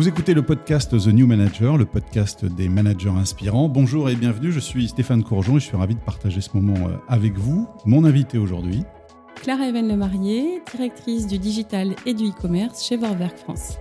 Vous écoutez le podcast The New Manager, le podcast des managers inspirants. Bonjour et bienvenue, je suis Stéphane Courgeon et je suis ravi de partager ce moment euh, avec vous. Mon invité aujourd'hui, Clara Even Lemarié, directrice du digital et du e-commerce chez Vorwerk France.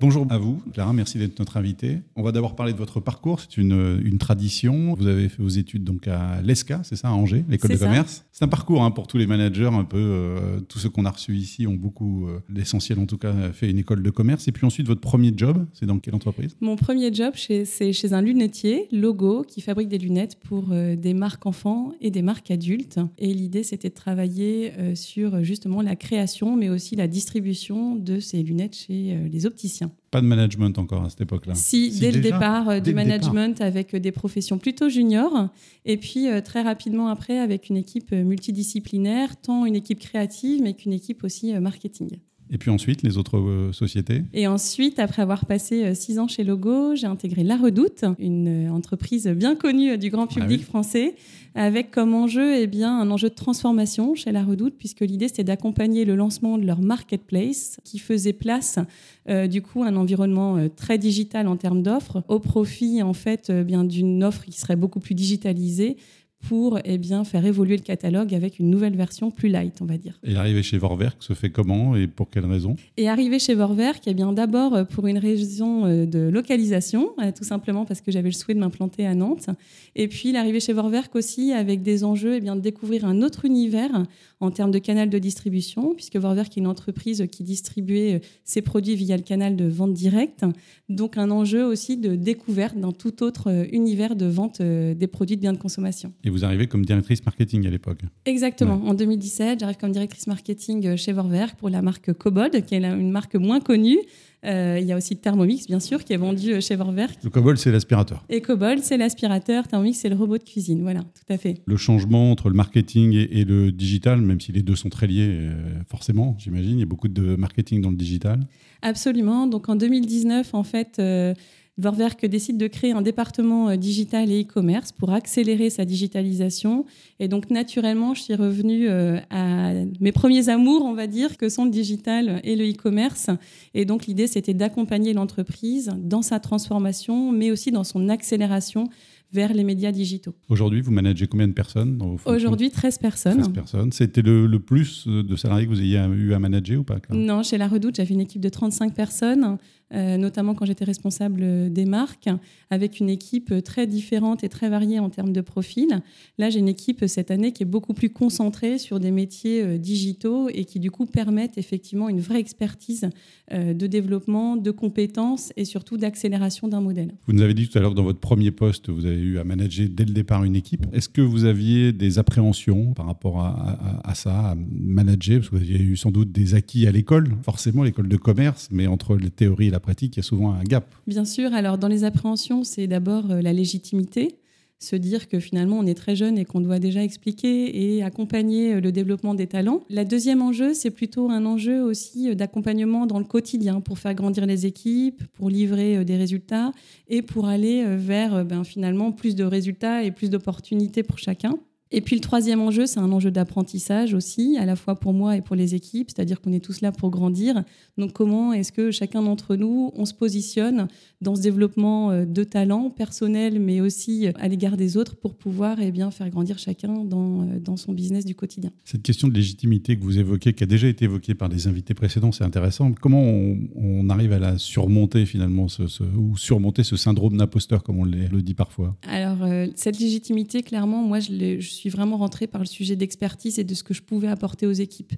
Bonjour à vous, Clara, merci d'être notre invitée. On va d'abord parler de votre parcours, c'est une, une, tradition. Vous avez fait vos études donc à l'ESCA, c'est ça, à Angers, l'école de ça. commerce. C'est un parcours hein, pour tous les managers, un peu, euh, tous ceux qu'on a reçus ici ont beaucoup, euh, l'essentiel en tout cas, fait une école de commerce. Et puis ensuite, votre premier job, c'est dans quelle entreprise? Mon premier job, c'est chez un lunetier, Logo, qui fabrique des lunettes pour euh, des marques enfants et des marques adultes. Et l'idée, c'était de travailler euh, sur justement la création, mais aussi la distribution de ces lunettes chez euh, les opticiens. Pas de management encore à cette époque-là. Si, Si, dès le déjà départ, euh, Dès du le départ. management avec euh, des professions plutôt juniors. Et puis, euh, très rapidement après, avec une équipe multidisciplinaire, tant une équipe créative, mais qu'une équipe aussi euh, marketing. Et puis ensuite, les autres euh, sociétés Et ensuite, après avoir passé euh, six ans chez Logo, j'ai intégré La Redoute, une euh, entreprise bien connue du grand public oui. français, avec comme enjeu eh bien, un enjeu de transformation chez La Redoute, puisque l'idée c'était d'accompagner le lancement de leur marketplace, qui faisait place du coup un environnement très digital en termes d'offres, au profit en fait bien d'une offre qui serait beaucoup plus digitalisée pour eh bien, faire évoluer le catalogue avec une nouvelle version plus light, on va dire. Et l'arrivée chez Vorwerk se fait comment et pour quelles raisons Et arrivé chez Vorwerk, eh bien d'abord euh, pour une raison euh, de localisation, euh, tout simplement parce que j'avais le souhait de m'implanter à Nantes. Et puis l'arrivée chez Vorwerk aussi avec des enjeux eh bien, de découvrir un autre univers en termes de canal de distribution, puisque Vorwerk est une entreprise qui distribuait ses produits via le canal de vente directe. Donc un enjeu aussi de découverte d'un tout autre univers de vente des produits de biens de consommation. Et vous arrivez comme directrice marketing à l'époque. Exactement. En 2017, j'arrive comme directrice marketing euh, chez Vorwerk pour la marque Cobold, qui est une marque moins connue. Euh, il y a aussi Thermomix, bien sûr, qui est vendu euh, chez Vorwerk. Le COBOL, c'est l'aspirateur. Et Cobold, c'est l'aspirateur. Thermomix, c'est le robot de cuisine. Voilà, tout à fait. Le changement entre le marketing et, et le digital, même si les deux sont très liés, euh, forcément, j'imagine, il y a beaucoup de marketing dans le digital. Absolument. Donc en 2019, en fait, euh, Vorwerk décide de créer un département euh, digital et e-commerce pour accélérer sa digitalisation. Et donc naturellement, je suis revenue euh, à mes premiers amours, on va dire, que sont le digital et le e-commerce. Et donc l'idée, c'était d'accompagner l'entreprise dans sa transformation, mais aussi dans son accélération vers les médias digitaux. Aujourd'hui, vous managez combien de personnes dans vos Aujourd'hui, 13 personnes. 13 personnes. C'était le, le plus de salariés que vous ayez eu à manager ou pas Non, chez La Redoute, j'avais une équipe de 35 personnes, euh, notamment quand j'étais responsable des marques, avec une équipe très différente et très variée en termes de profil. Là, j'ai une équipe cette année qui est beaucoup plus concentrée sur des métiers euh, digitaux et qui, du coup, permettent effectivement une vraie expertise euh, de développement, de compétences et surtout d'accélération d'un modèle. Vous nous avez dit tout à l'heure dans votre premier poste, vous avez eu à manager dès le départ une équipe. Est-ce que vous aviez des appréhensions par rapport à, ça, à manager? Parce que vous aviez eu sans doute des acquis à l'école, forcément l'école de commerce, mais entre la théorie et la pratique, il y a souvent un gap. Bien sûr, alors dans les appréhensions, c'est d'abord euh, la légitimité, se dire que finalement on est très jeune et qu'on doit déjà expliquer et accompagner euh, le développement des talents. La deuxième enjeu, c'est plutôt un enjeu aussi euh, d'accompagnement dans le quotidien pour faire grandir les équipes, pour livrer des résultats et pour aller vers ben, finalement plus de résultats et plus d'opportunités pour chacun. Et puis le troisième enjeu, c'est un enjeu d'apprentissage aussi, à la fois pour moi et pour les équipes, c'est-à-dire qu'on est tous là pour grandir. Donc comment est-ce que chacun d'entre nous, on se positionne dans ce développement euh, de talent personnel, mais aussi euh, à l'égard des autres pour pouvoir eh bien, faire grandir chacun dans, euh, dans son business du quotidien? Cette question de légitimité que vous évoquez, qui a déjà été évoquée par des invités précédents, c'est intéressant. Comment on, on arrive à la surmonter finalement, ce, ce- ou surmonter ce syndrome d'imposteur, comme on le dit parfois? Alors, cette légitimité, clairement, moi, je, je suis vraiment rentrée par le sujet d'expertise et de ce que je pouvais apporter aux équipes,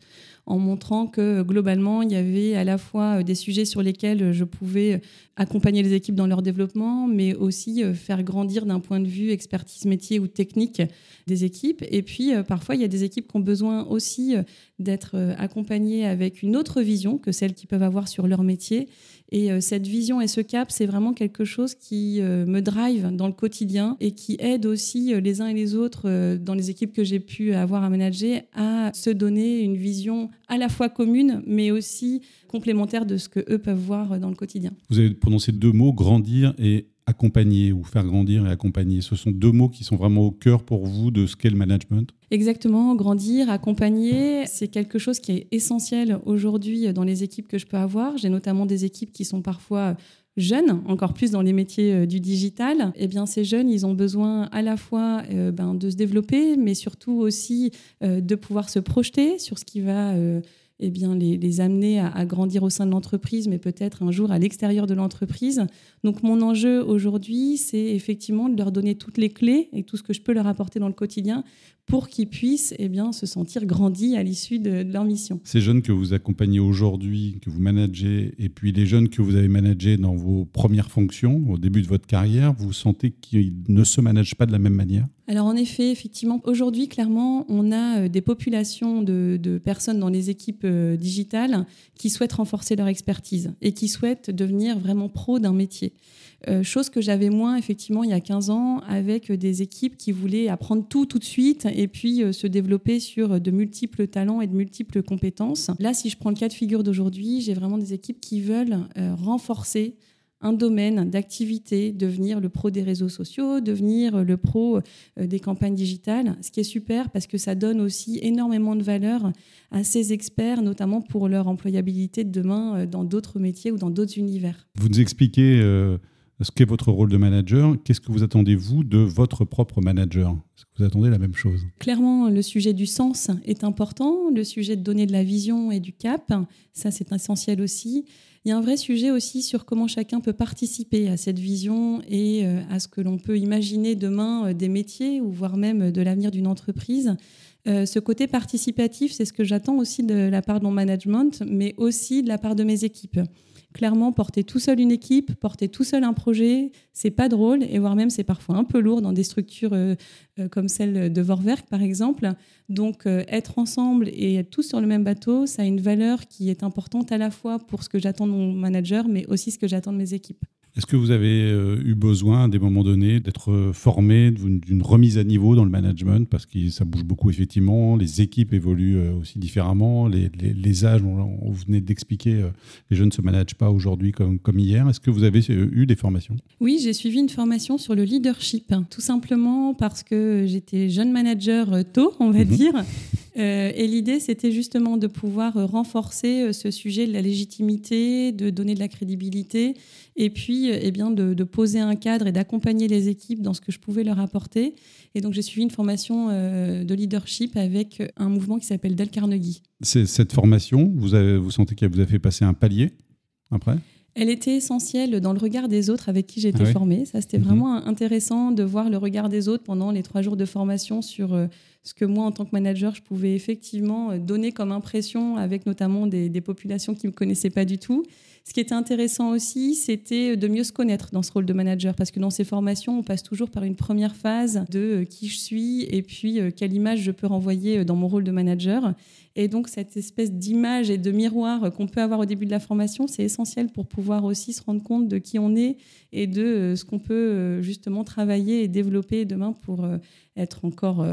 en montrant que globalement, il y avait à la fois euh, des sujets sur lesquels euh, je pouvais euh, accompagner les équipes dans leur développement, mais aussi faire grandir d'un point de vue expertise métier ou technique des équipes. Et puis, parfois, il y a des équipes qui ont besoin aussi d'être accompagnées avec une autre vision que celle qu'ils peuvent avoir sur leur métier. Et euh, cette vision et ce cap, c'est vraiment quelque chose qui euh, me drive dans le quotidien et qui aide aussi euh, les uns et les autres dans les équipes que j'ai pu avoir à manager à se donner une vision à la fois commune, mais aussi complémentaire de ce que eux peuvent voir dans le quotidien. Vous avez prononcé deux mots, grandir et accompagner ou faire grandir et accompagner. Ce sont deux mots qui sont vraiment au cœur pour vous de ce qu'est le management. Exactement, grandir, accompagner, c'est quelque chose qui est essentiel aujourd'hui dans les équipes que je peux avoir. J'ai notamment des équipes qui sont parfois jeunes, encore plus dans les métiers euh, du digital, eh bien ces jeunes, ils ont besoin à la fois euh, ben, de se développer, mais surtout aussi euh, de pouvoir se projeter sur ce qui va eh bien, les, amener à, grandir au sein de l'entreprise, mais peut-être un jour à l'extérieur de l'entreprise. Donc mon enjeu aujourd'hui, c'est effectivement de leur donner toutes les clés et tout ce que je peux leur apporter dans le quotidien pour qu'ils puissent eh bien, se sentir grandis à l'issue de, leur mission. Ces jeunes que vous accompagnez aujourd'hui, que vous managez, et puis les jeunes que vous avez managés dans vos premières fonctions, au début de votre carrière, vous sentez qu'ils ne se managent pas de la même manière? Alors en effet, effectivement, aujourd'hui, clairement, on a euh, des populations de, personnes dans les équipes euh, digitales qui souhaitent renforcer leur expertise et qui souhaitent devenir vraiment pro d'un métier. Euh, chose que j'avais moins effectivement il y a 15 ans avec des équipes qui voulaient apprendre tout tout de suite et puis se développer sur de multiples talents et de multiples compétences. Là, si je prends le cas de figure d'aujourd'hui, j'ai vraiment des équipes qui veulent renforcer un domaine d'activité, devenir le pro des réseaux sociaux, devenir le pro des campagnes digitales, ce qui est super parce que ça donne aussi énormément de valeur à ces experts, notamment pour leur employabilité de demain dans d'autres métiers ou dans d'autres univers. Vous nous expliquez ce qu'est votre rôle de manager. Qu'est-ce que vous attendez, vous, de votre propre manager? Est-ce que vous attendez la même chose? Clairement, le sujet du sens est important. Le sujet de donner de la vision et du cap, ça, c'est essentiel aussi. Il y a un vrai sujet aussi sur comment chacun peut participer à cette vision et euh, à ce que l'on peut imaginer demain euh, des métiers ou voire même de l'avenir d'une entreprise. Euh, ce côté participatif, c'est ce que j'attends aussi de la part de mon management, mais aussi de la part de mes équipes clairement, porter tout seul une équipe, porter tout seul un projet, c'est pas drôle et voire même c'est parfois un peu lourd dans des structures euh, euh, comme celle de Vorwerk par exemple. Donc euh, être ensemble et être tous sur le même bateau, ça a une valeur qui est importante à la fois pour ce que j'attends de mon manager, mais aussi ce que j'attends de mes équipes. Est-ce que vous avez euh, eu besoin à des moments donnés d'être euh, formé d'une remise à niveau dans le management? Parce que ça bouge beaucoup effectivement, les équipes évoluent euh, aussi différemment, les, les, âges, on, venait d'expliquer, les jeunes ne se managent pas aujourd'hui comme, comme hier. Est-ce que vous avez eu des formations? Oui, j'ai suivi une formation sur le leadership, tout simplement parce que j'étais jeune manager tôt, on va mhm. dire. et l'idée, c'était justement de pouvoir renforcer ce sujet de la légitimité, de donner de la crédibilité et puis eh bien, de, poser un cadre et d'accompagner les équipes dans ce que je pouvais leur apporter. Et donc j'ai suivi une formation euh, de leadership avec un mouvement qui s'appelle Del Carnegie. Cette formation, vous, avez, vous sentez qu'elle vous a fait passer un palier après? Elle était essentielle dans le regard des autres avec qui j'étais ah formée. Ça, c'était mhm. vraiment intéressant de voir le regard des autres pendant les trois jours de formation sur euh, ce que moi, en tant que manager, je pouvais effectivement euh, donner comme impression avec notamment des, populations qui ne me connaissaient pas du tout. Ce qui était intéressant aussi, c'était de mieux se connaître dans ce rôle de manager, parce que dans ces formations, on passe toujours par une première phase de euh, qui je suis et puis euh, quelle image je peux renvoyer euh, dans mon rôle de manager. Et donc cette espèce d'image et de miroir qu'on peut avoir au début de la formation, c'est essentiel pour pouvoir aussi se rendre compte de qui on est et de ce qu'on peut justement travailler et développer demain pour être encore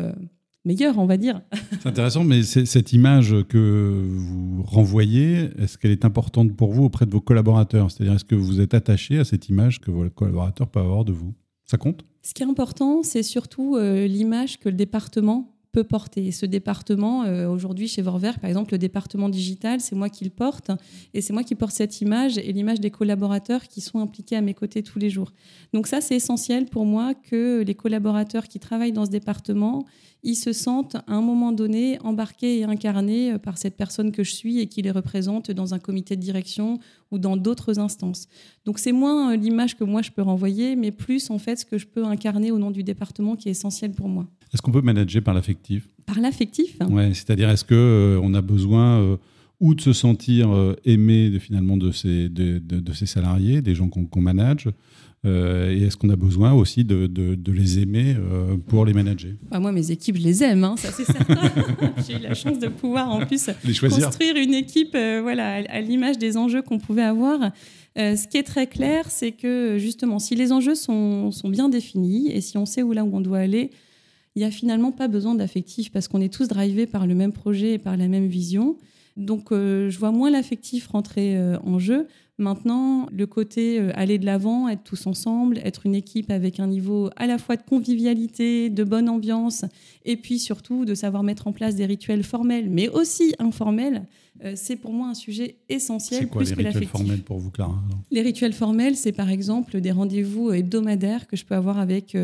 meilleure, on va dire. C'est intéressant, mais cette image que vous renvoyez, est-ce qu'elle est importante pour vous auprès de vos collaborateurs? C'est-à-dire, est-ce que vous êtes attaché à cette image que vos collaborateurs peuvent avoir de vous? Ça compte? Ce qui est important, c'est surtout euh, l'image que le département peut porter. ce département, euh, aujourd'hui chez Vorwerk, par exemple, le département digital, c'est moi qui le porte et c'est moi qui porte cette image et l'image des collaborateurs qui sont impliqués à mes côtés tous les jours. Donc ça, c'est essentiel pour moi que les collaborateurs qui travaillent dans ce département, ils se sentent à un moment donné embarqués et incarnés euh, par cette personne que je suis et qui les représente dans un comité de direction ou dans d'autres instances. Donc c'est moins euh, l'image que moi je peux renvoyer, mais plus en fait ce que je peux incarner au nom du département qui est essentiel pour moi. Est-ce qu'on peut manager par l'affectif? Par l'affectif? Ouais, c'est-à-dire est-ce que euh, on a besoin ou de se sentir aimé de, finalement de ses, de, de, ses salariés, des gens qu'on manage, euh, et est-ce qu'on a besoin aussi de, de, les aimer euh, pour les manager? Bah, Moi, mes équipes, je les aime, hein, ça c'est certain. J'ai eu la chance de pouvoir en plus construire une équipe euh, voilà, à, l'image des enjeux qu'on pouvait avoir. ce qui est très clair, c'est que justement, si les enjeux sont, sont, bien définis et si on sait où là où on doit aller, il n'y a finalement pas besoin d'affectif parce qu'on est tous drivés par le même projet et par la même vision. Donc je vois moins l'affectif rentrer en jeu. Maintenant, le côté aller de l'avant, être tous ensemble, être une équipe avec un niveau à la fois de convivialité, de bonne ambiance, et puis surtout de savoir mettre en place des rituels formels, mais aussi informels, c'est pour moi un sujet essentiel. C'est quoi les rituels formels pour vous, Clara? Les rituels formels, c'est par exemple des rendez-vous hebdomadaires que je peux avoir avec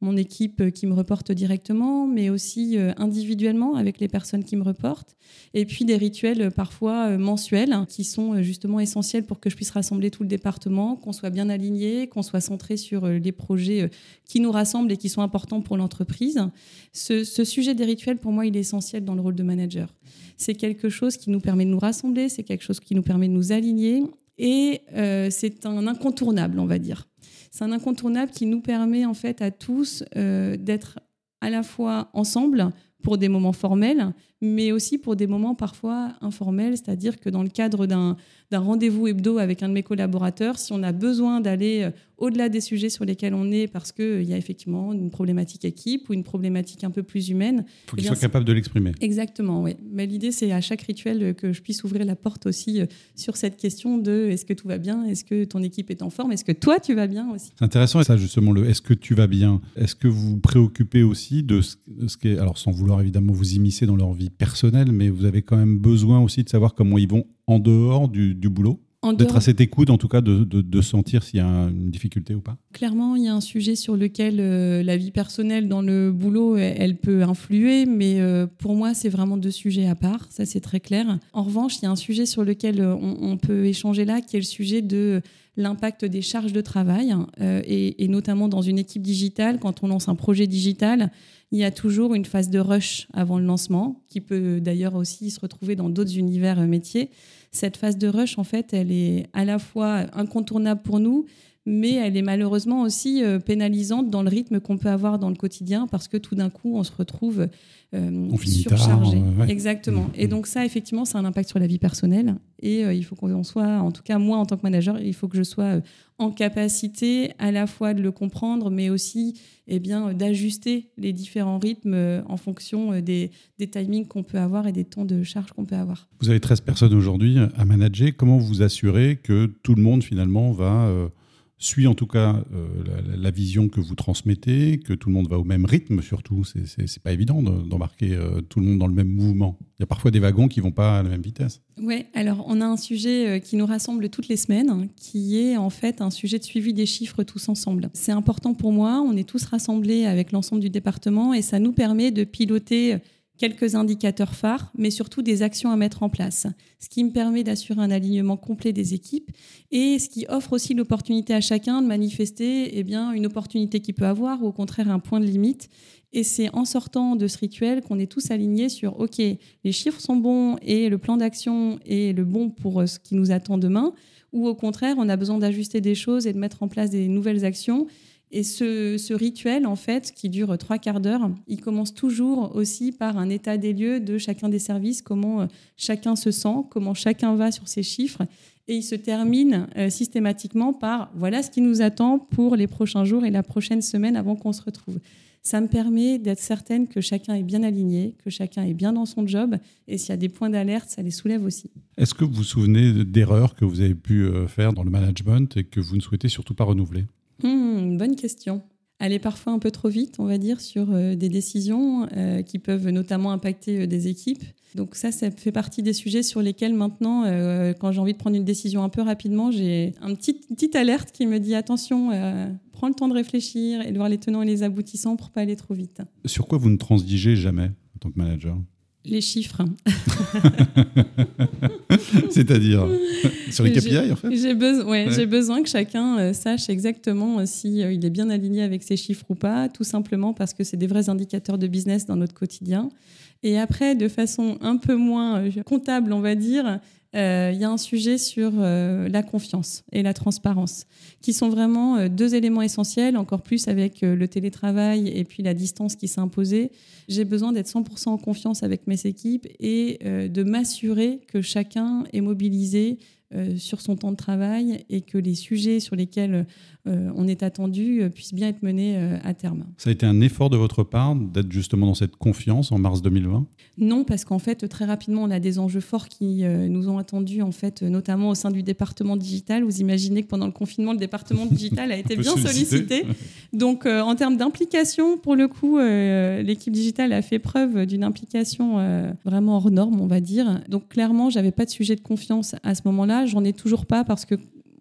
mon équipe euh, qui me reporte directement, mais aussi euh, individuellement avec les personnes qui me reportent. Et puis des rituels euh, parfois mensuels qui sont justement essentiels pour que je puisse rassembler tout le département, qu'on soit bien aligné, qu'on soit centré sur les projets qui nous rassemblent et qui sont importants pour l'entreprise. Ce, sujet des rituels, pour moi, il est essentiel dans le rôle de manager. C'est quelque chose qui nous permet de nous rassembler, c'est quelque chose qui nous permet de nous aligner et c'est un incontournable, on va dire c'est un incontournable qui nous permet en fait à tous euh, d'être à la fois ensemble pour des moments formels, mais aussi pour des moments parfois informels, c'est-à-dire que dans le cadre d'un rendez-vous hebdo avec un de mes collaborateurs, si on a besoin d'aller euh, au-delà des sujets sur lesquels on est parce qu'il euh, y a effectivement une problématique équipe ou une problématique un peu plus humaine. Il faut qu'il eh soit capable de l'exprimer. Exactement, oui. Mais l'idée, c'est à chaque rituel euh, que je puisse ouvrir la porte aussi sur cette question de est-ce que tout va bien? Est-ce que ton équipe est en forme? Est-ce que toi, tu vas bien aussi? C'est intéressant, ça, justement, le est-ce que tu vas bien? Est-ce que vous vous préoccupez aussi de ce, ce qui est, alors sans vouloir évidemment vous immiscer dans leur vie personnelle, mais vous avez quand même besoin aussi de savoir comment ils vont en dehors du, boulot D'être à cette écoute, en tout cas, de, de, sentir s'il y a une difficulté ou pas Clairement, il y a un sujet sur lequel euh, la vie personnelle dans le boulot, elle, peut influer, mais euh, pour moi, c'est vraiment deux sujets à part, ça c'est très clair. En revanche, il y a un sujet sur lequel euh, on, peut échanger là, qui est le sujet de l'impact des charges de travail, et, et, notamment dans une équipe digitale, quand on lance un projet digital, il y a toujours une phase de rush avant le lancement, qui peut d'ailleurs aussi se retrouver dans d'autres univers euh, métiers. Cette phase de rush, en fait, elle est à la fois incontournable pour nous, mais elle est malheureusement aussi euh, pénalisante dans le rythme qu'on peut avoir dans le quotidien parce que tout d'un coup, on se retrouve euh, surchargé. Exactement. Et mm. donc ça, effectivement, ça a un impact sur la vie personnelle. Et il faut qu'on soit, en tout cas moi en tant que manager, il faut que je sois en capacité à la fois de le comprendre, mais aussi eh bien, d'ajuster les différents rythmes euh, en fonction euh, des timings qu'on peut avoir et des temps de charge qu'on peut avoir. Vous avez 13 personnes aujourd'hui à manager. Comment vous assurez que tout le monde finalement va... Suit en tout cas euh, la, vision que vous transmettez, que tout le monde va au même rythme surtout. C'est pas évident d'embarquer euh, tout le monde dans le même mouvement. Il y a parfois des wagons qui vont pas à la même vitesse. Oui, alors on a un sujet euh, qui nous rassemble toutes les semaines, hein, qui est en fait un sujet de suivi des chiffres tous ensemble. C'est important pour moi, on est tous rassemblés avec l'ensemble du département et ça nous permet de piloter quelques indicateurs phares, mais surtout des actions à mettre en place, ce qui me permet d'assurer un alignement complet des équipes et ce qui offre aussi l'opportunité à chacun de manifester eh bien, une opportunité qu'il peut avoir ou au contraire un point de limite. Et c'est en sortant de ce rituel qu'on est tous alignés sur OK, les chiffres sont bons et le plan d'action est le bon pour ce qui nous attend demain, ou au contraire, on a besoin d'ajuster des choses et de mettre en place des nouvelles actions et ce, rituel, en fait, qui dure trois quarts d'heure, il commence toujours aussi par un état des lieux de chacun des services, comment euh, chacun se sent, comment chacun va sur ses chiffres. Et il se termine euh, systématiquement par voilà ce qui nous attend pour les prochains jours et la prochaine semaine avant qu'on se retrouve. Ça me permet d'être certaine que chacun est bien aligné, que chacun est bien dans son job. Et s'il y a des points d'alerte, ça les soulève aussi. Est-ce que vous vous souvenez d'erreurs que vous avez pu euh, faire dans le management et que vous ne souhaitez surtout pas renouveler? Hmm, bonne question. Aller parfois un peu trop vite, on va dire, sur euh, des décisions euh, qui peuvent notamment impacter euh, des équipes. Donc ça, ça fait partie des sujets sur lesquels maintenant, quand j'ai envie de prendre une décision un peu rapidement, j'ai un petit, petite alerte qui me dit attention, prends le temps de réfléchir et de voir les tenants et les aboutissants pour pas aller trop vite. Sur quoi vous ne transigez jamais en tant que manager? Les chiffres. C'est-à-dire sur les KPI, en fait J'ai besoin, besoin que chacun euh, sache exactement euh, s'il euh, est bien aligné avec ses chiffres ou pas, tout simplement parce que c'est des vrais indicateurs de business dans notre quotidien. Et après, de façon un peu moins comptable, on va dire, euh, il y a un sujet sur euh, la confiance et la transparence, qui sont vraiment euh, deux éléments essentiels, encore plus avec le télétravail et puis la distance qui s'est imposée. J'ai besoin d'être 100% en confiance avec mes équipes et de m'assurer que chacun est mobilisé euh, sur son temps de travail et que les sujets sur lesquels euh, on est attendu euh, puissent bien être menés à terme. Ça a été un effort de votre part d'être justement dans cette confiance en mars 2020 Non, parce qu'en fait, très rapidement, on a des enjeux forts qui nous ont attendus, en fait, notamment au sein du département digital. Vous imaginez que pendant le confinement, le département digital a été bien sollicité. Donc, en termes d'implication, pour le coup, l'équipe digitale a fait preuve d'une implication vraiment hors norme, on va dire. Donc, clairement, j'avais pas de sujet de confiance à ce moment-là j'en ai toujours pas parce que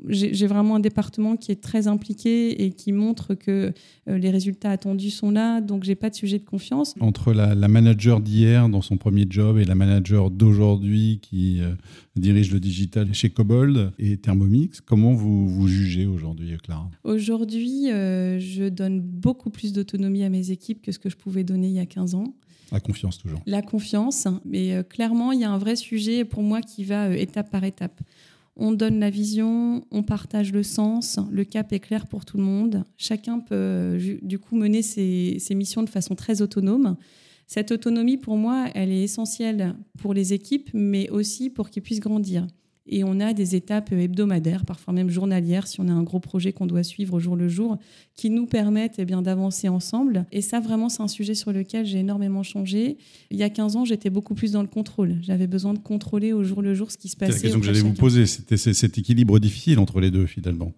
j'ai vraiment un département qui est très impliqué et qui montre que euh, les résultats attendus sont là, donc j'ai pas de sujet de confiance. Entre la, manager d'hier dans son premier job et la manager d'aujourd'hui qui euh, dirige le digital chez Cobold et Thermomix, comment vous vous jugez aujourd'hui, Clara? Aujourd'hui, euh, je donne beaucoup plus d'autonomie à mes équipes que ce que je pouvais donner il y a 15 ans. La confiance toujours. La confiance, mais clairement, il y a un vrai sujet pour moi qui va étape par étape. On donne la vision, on partage le sens, le cap est clair pour tout le monde. Chacun peut du coup mener ses, missions de façon très autonome. Cette autonomie, pour moi, elle est essentielle pour les équipes, mais aussi pour qu'ils puissent grandir. Et on a des étapes hebdomadaires, parfois même journalières, si on a un gros projet qu'on doit suivre au jour le jour, qui nous permettent eh bien, d'avancer ensemble. Et ça, vraiment, c'est un sujet sur lequel j'ai énormément changé. Il y a 15 ans, j'étais beaucoup plus dans le contrôle. J'avais besoin de contrôler au jour le jour ce qui se passait. C'est la question que j'allais vous poser. C'était cet équilibre difficile entre les deux, finalement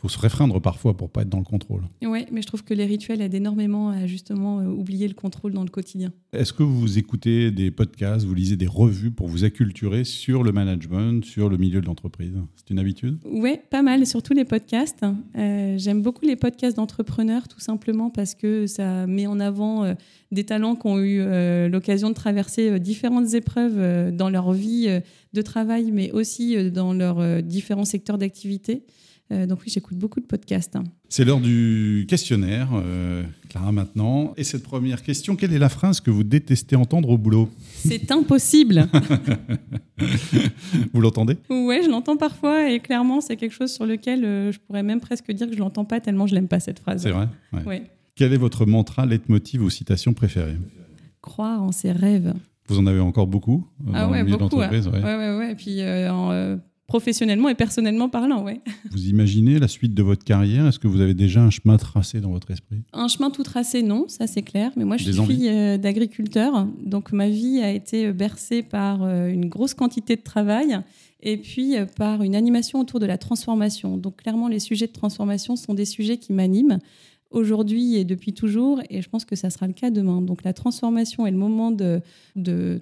faut se réfreindre parfois pour pas être dans le contrôle. Oui, mais je trouve que les rituels aident énormément à justement euh, oublier le contrôle dans le quotidien. Est-ce que vous écoutez des podcasts, vous lisez des revues pour vous acculturer sur le management, sur le milieu de l'entreprise? C'est une habitude? Oui, pas mal, surtout les podcasts. Euh, j'aime beaucoup les podcasts d'entrepreneurs, tout simplement parce que ça met en avant euh, des talents qui ont eu l'occasion de traverser différentes épreuves dans leur vie de travail, mais aussi dans leurs différents secteurs d'activité. Euh, donc oui, j'écoute beaucoup de podcasts. Hein. C'est l'heure du questionnaire, euh, Clara, maintenant. Et cette première question, quelle est la phrase que vous détestez entendre au boulot? C'est impossible. vous l'entendez? Oui, je l'entends parfois et clairement, c'est quelque chose sur lequel euh, je pourrais même presque dire que je l'entends pas tellement je l'aime pas cette phrase. C'est vrai? Quel est votre mantra, leitmotiv ou citation préférée? Croire en ses rêves. Vous en avez encore beaucoup ah ouais, beaucoup, ouais. Ouais, ouais, ouais. Et puis en, professionnellement et personnellement parlant, ouais. Vous imaginez la suite de votre carrière? Est-ce que vous avez déjà un chemin tracé dans votre esprit? Un chemin tout tracé, non, ça c'est clair. Mais moi, je suis fille euh, d'agriculteur, donc ma vie a été bercée par euh, une grosse quantité de travail et puis euh, par une animation autour de la transformation. Donc clairement, les sujets de transformation sont des sujets qui m'animent aujourd'hui et depuis toujours, et je pense que ça sera le cas demain. Donc la transformation et le moment de,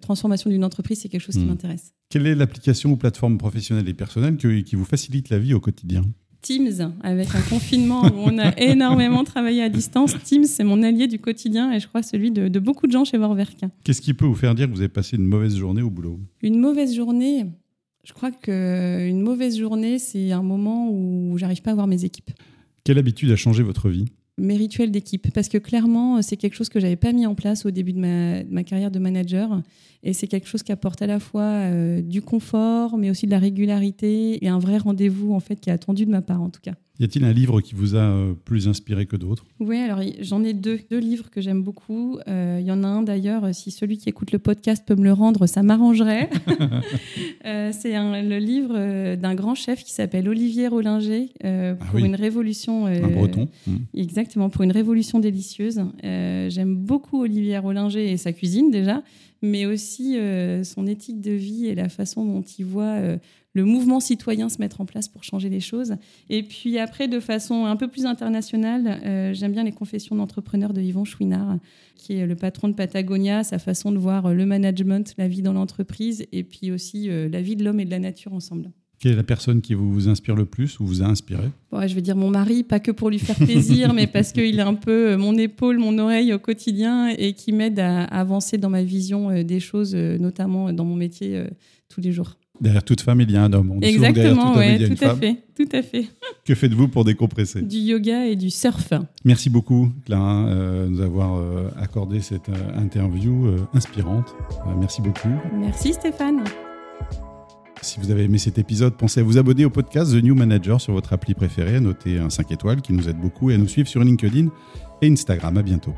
transformation d'une entreprise, c'est quelque chose qui hmm. m'intéresse. Quelle est l'application ou plateforme professionnelle et personnelle qui vous facilite la vie au quotidien? Teams, avec un confinement où on a énormément travaillé à distance. Teams, c'est mon allié du quotidien et je crois celui de, de beaucoup de gens chez Vorwerk. Qu'est-ce qui peut vous faire dire que vous avez passé une mauvaise journée au boulot? Une mauvaise journée Je crois qu'une mauvaise journée, c'est un moment où j'arrive pas à voir mes équipes. Quelle habitude a changé votre vie? Mes rituels d'équipe parce que clairement c'est quelque chose que j'avais pas mis en place au début de ma, carrière de manager et c'est quelque chose qui apporte à la fois euh, du confort mais aussi de la régularité et un vrai rendez-vous en fait qui est attendu de ma part en tout cas. Y a-t-il un livre qui vous a euh, plus inspiré que d'autres? Oui, alors j'en ai deux, deux livres que j'aime beaucoup. Il euh, y en a un d'ailleurs, si celui qui écoute le podcast peut me le rendre, ça m'arrangerait. euh, c'est le livre d'un grand chef qui s'appelle Olivier Rollinger ah pour une révolution. un breton. Mmh. Exactement, pour une révolution délicieuse. j'aime beaucoup Olivier Rollinger et sa cuisine déjà, mais aussi son éthique de vie et la façon dont il voit le mouvement citoyen se mettre en place pour changer les choses. Et puis après, de façon un peu plus internationale, euh, j'aime bien les confessions d'entrepreneurs de Yvon Chouinard, qui est le patron de Patagonia, sa façon de voir le management, la vie dans l'entreprise, et puis aussi euh, la vie de l'homme et de la nature ensemble. Quelle est la personne qui vous inspire le plus ou vous a inspiré? Je vais dire mon mari, pas que pour lui faire plaisir, mais parce qu'il est un peu euh, mon épaule, mon oreille au quotidien et qui m'aide à avancer dans ma vision des choses, notamment dans mon métier tous les jours. Derrière toute femme, il y a un homme. Exactement, oui, tout à fait, tout à fait. Que faites-vous pour décompresser Du yoga et du surf. Merci beaucoup, Clara, euh, de nous avoir euh, accordé cette euh, interview inspirante. merci beaucoup. Merci, Stéphane. Si vous avez aimé cet épisode, pensez à vous abonner au podcast The New Manager sur votre appli préférée, à noter un 5 étoiles qui nous aide beaucoup et à nous suivre sur LinkedIn et Instagram. À bientôt.